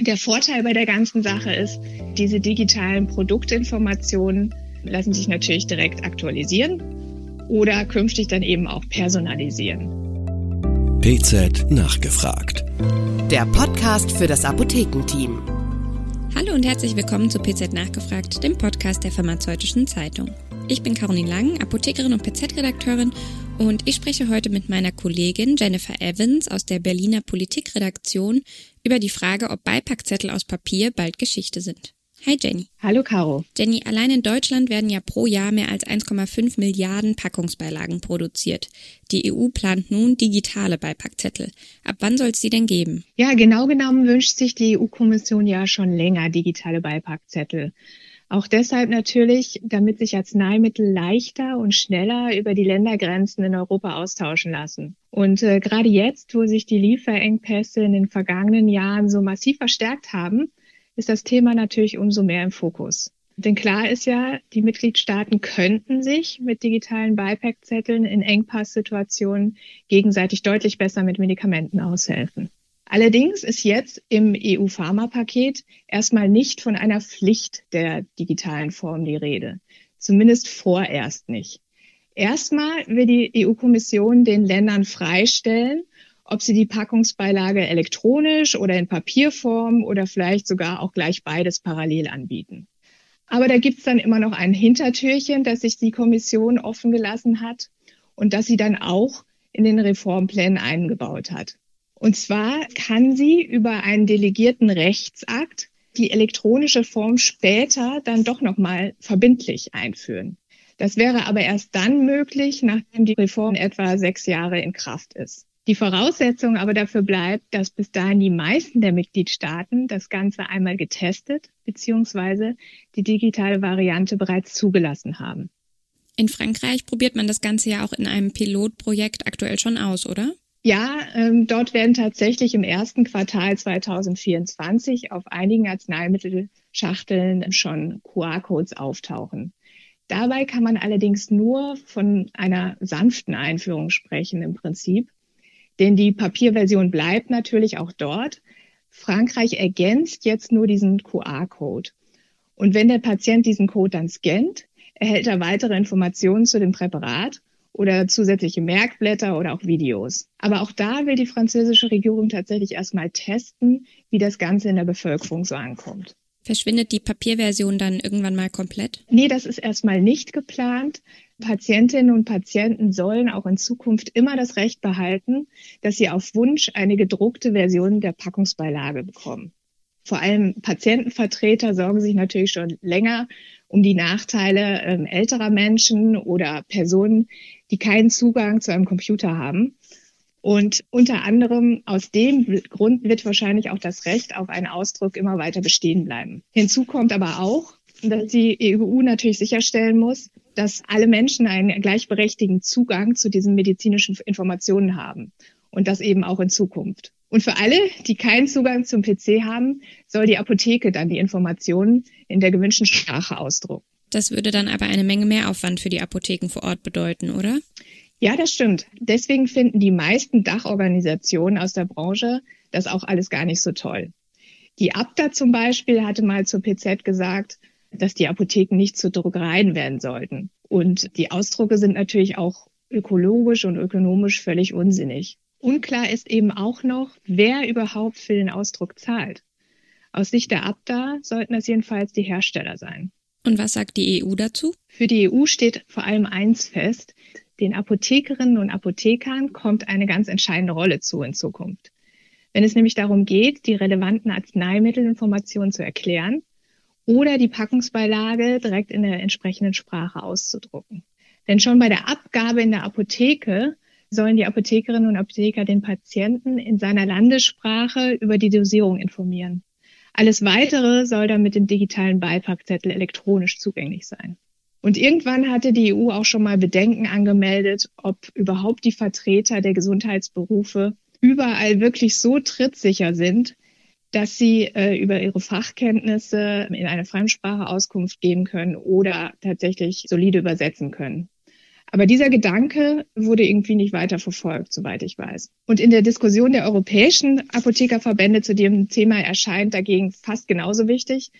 Der Vorteil bei der ganzen Sache ist, diese digitalen Produktinformationen lassen sich natürlich direkt aktualisieren oder künftig dann eben auch personalisieren. PZ nachgefragt. Der Podcast für das Apothekenteam. Hallo und herzlich willkommen zu PZ nachgefragt, dem Podcast der Pharmazeutischen Zeitung. Ich bin Caroline Lang, Apothekerin und PZ-Redakteurin und ich spreche heute mit meiner Kollegin Jennifer Evans aus der Berliner Politikredaktion über die Frage, ob Beipackzettel aus Papier bald Geschichte sind. Hi Jenny. Hallo Caro. Jenny, allein in Deutschland werden ja pro Jahr mehr als 1,5 Milliarden Packungsbeilagen produziert. Die EU plant nun digitale Beipackzettel. Ab wann soll es die denn geben? Ja, genau genommen wünscht sich die EU-Kommission ja schon länger digitale Beipackzettel. Auch deshalb natürlich, damit sich Arzneimittel leichter und schneller über die Ländergrenzen in Europa austauschen lassen. Und äh, gerade jetzt, wo sich die Lieferengpässe in den vergangenen Jahren so massiv verstärkt haben, ist das Thema natürlich umso mehr im Fokus. Denn klar ist ja, die Mitgliedstaaten könnten sich mit digitalen Beipackzetteln in Engpasssituationen gegenseitig deutlich besser mit Medikamenten aushelfen. Allerdings ist jetzt im EU-Pharma-Paket erstmal nicht von einer Pflicht der digitalen Form die Rede. Zumindest vorerst nicht. Erstmal will die EU-Kommission den Ländern freistellen, ob sie die Packungsbeilage elektronisch oder in Papierform oder vielleicht sogar auch gleich beides parallel anbieten. Aber da gibt's dann immer noch ein Hintertürchen, das sich die Kommission offen gelassen hat und das sie dann auch in den Reformplänen eingebaut hat. Und zwar kann sie über einen delegierten Rechtsakt die elektronische Form später dann doch nochmal verbindlich einführen. Das wäre aber erst dann möglich, nachdem die Reform etwa sechs Jahre in Kraft ist. Die Voraussetzung aber dafür bleibt, dass bis dahin die meisten der Mitgliedstaaten das Ganze einmal getestet bzw. die digitale Variante bereits zugelassen haben. In Frankreich probiert man das Ganze ja auch in einem Pilotprojekt aktuell schon aus, oder? Ja, ähm, dort werden tatsächlich im ersten Quartal 2024 auf einigen Arzneimittelschachteln schon QR-Codes auftauchen. Dabei kann man allerdings nur von einer sanften Einführung sprechen im Prinzip, denn die Papierversion bleibt natürlich auch dort. Frankreich ergänzt jetzt nur diesen QR-Code. Und wenn der Patient diesen Code dann scannt, erhält er weitere Informationen zu dem Präparat oder zusätzliche Merkblätter oder auch Videos. Aber auch da will die französische Regierung tatsächlich erstmal testen, wie das Ganze in der Bevölkerung so ankommt. Verschwindet die Papierversion dann irgendwann mal komplett? Nee, das ist erstmal nicht geplant. Patientinnen und Patienten sollen auch in Zukunft immer das Recht behalten, dass sie auf Wunsch eine gedruckte Version der Packungsbeilage bekommen. Vor allem Patientenvertreter sorgen sich natürlich schon länger um die Nachteile äh, älterer Menschen oder Personen, die keinen Zugang zu einem Computer haben. Und unter anderem aus dem Grund wird wahrscheinlich auch das Recht auf einen Ausdruck immer weiter bestehen bleiben. Hinzu kommt aber auch, dass die EU natürlich sicherstellen muss, dass alle Menschen einen gleichberechtigten Zugang zu diesen medizinischen Informationen haben. Und das eben auch in Zukunft. Und für alle, die keinen Zugang zum PC haben, soll die Apotheke dann die Informationen in der gewünschten Sprache ausdrucken. Das würde dann aber eine Menge mehr Aufwand für die Apotheken vor Ort bedeuten, oder? Ja, das stimmt. Deswegen finden die meisten Dachorganisationen aus der Branche das auch alles gar nicht so toll. Die Abda zum Beispiel hatte mal zur PZ gesagt, dass die Apotheken nicht zu Druckereien werden sollten. Und die Ausdrucke sind natürlich auch ökologisch und ökonomisch völlig unsinnig. Unklar ist eben auch noch, wer überhaupt für den Ausdruck zahlt. Aus Sicht der Abda sollten das jedenfalls die Hersteller sein. Und was sagt die EU dazu? Für die EU steht vor allem eins fest. Den Apothekerinnen und Apothekern kommt eine ganz entscheidende Rolle zu in Zukunft. Wenn es nämlich darum geht, die relevanten Arzneimittelinformationen zu erklären oder die Packungsbeilage direkt in der entsprechenden Sprache auszudrucken. Denn schon bei der Abgabe in der Apotheke sollen die Apothekerinnen und Apotheker den Patienten in seiner Landessprache über die Dosierung informieren. Alles Weitere soll dann mit dem digitalen Beipackzettel elektronisch zugänglich sein. Und irgendwann hatte die EU auch schon mal Bedenken angemeldet, ob überhaupt die Vertreter der Gesundheitsberufe überall wirklich so trittsicher sind, dass sie äh, über ihre Fachkenntnisse in eine Fremdsprache Auskunft geben können oder tatsächlich solide übersetzen können. Aber dieser Gedanke wurde irgendwie nicht weiter verfolgt, soweit ich weiß. Und in der Diskussion der europäischen Apothekerverbände zu dem Thema erscheint dagegen fast genauso wichtig,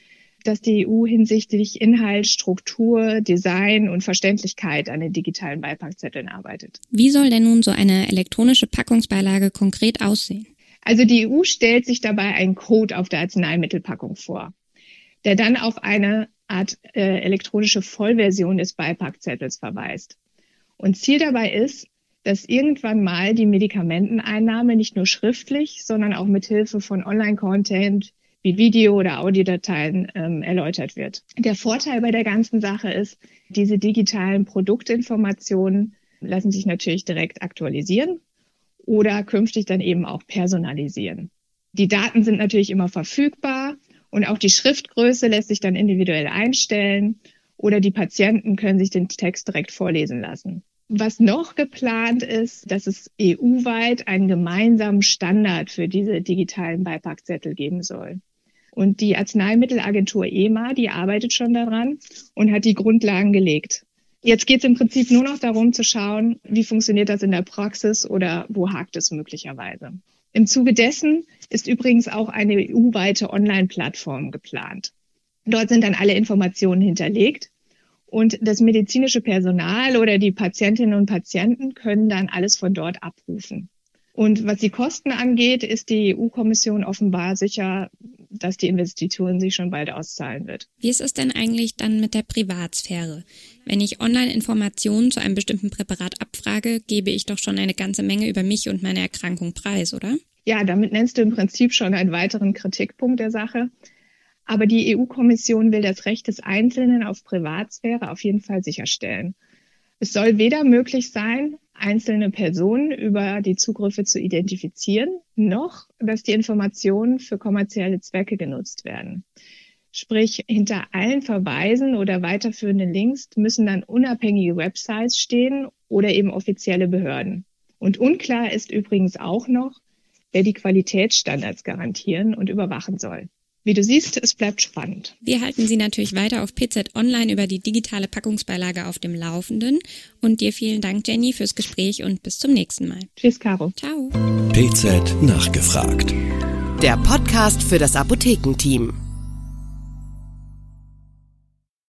dass die EU hinsichtlich Inhalt, Struktur, Design und Verständlichkeit an den digitalen Beipackzetteln arbeitet. Wie soll denn nun so eine elektronische Packungsbeilage konkret aussehen? Also die EU stellt sich dabei einen Code auf der Arzneimittelpackung vor, der dann auf eine Art äh, elektronische Vollversion des Beipackzettels verweist. Und Ziel dabei ist, dass irgendwann mal die Medikamenteneinnahme nicht nur schriftlich, sondern auch mit Hilfe von Online-Content wie Video- oder Audiodateien ähm, erläutert wird. Der Vorteil bei der ganzen Sache ist, diese digitalen Produktinformationen lassen sich natürlich direkt aktualisieren oder künftig dann eben auch personalisieren. Die Daten sind natürlich immer verfügbar und auch die Schriftgröße lässt sich dann individuell einstellen oder die Patienten können sich den Text direkt vorlesen lassen. Was noch geplant ist, dass es EU-weit einen gemeinsamen Standard für diese digitalen Beipackzettel geben soll. Und die Arzneimittelagentur EMA, die arbeitet schon daran und hat die Grundlagen gelegt. Jetzt geht es im Prinzip nur noch darum zu schauen, wie funktioniert das in der Praxis oder wo hakt es möglicherweise. Im Zuge dessen ist übrigens auch eine EU-weite Online-Plattform geplant. Dort sind dann alle Informationen hinterlegt und das medizinische Personal oder die Patientinnen und Patienten können dann alles von dort abrufen. Und was die Kosten angeht, ist die EU-Kommission offenbar sicher, dass die Investition sich schon bald auszahlen wird. Wie ist es denn eigentlich dann mit der Privatsphäre? Wenn ich Online-Informationen zu einem bestimmten Präparat abfrage, gebe ich doch schon eine ganze Menge über mich und meine Erkrankung preis, oder? Ja, damit nennst du im Prinzip schon einen weiteren Kritikpunkt der Sache. Aber die EU-Kommission will das Recht des Einzelnen auf Privatsphäre auf jeden Fall sicherstellen. Es soll weder möglich sein, einzelne Personen über die Zugriffe zu identifizieren, noch dass die Informationen für kommerzielle Zwecke genutzt werden. Sprich, hinter allen Verweisen oder weiterführenden Links müssen dann unabhängige Websites stehen oder eben offizielle Behörden. Und unklar ist übrigens auch noch, wer die Qualitätsstandards garantieren und überwachen soll. Wie du siehst, es bleibt spannend. Wir halten Sie natürlich weiter auf PZ Online über die digitale Packungsbeilage auf dem Laufenden. Und dir vielen Dank, Jenny, fürs Gespräch und bis zum nächsten Mal. Tschüss, Caro. Ciao. PZ nachgefragt. Der Podcast für das Apothekenteam.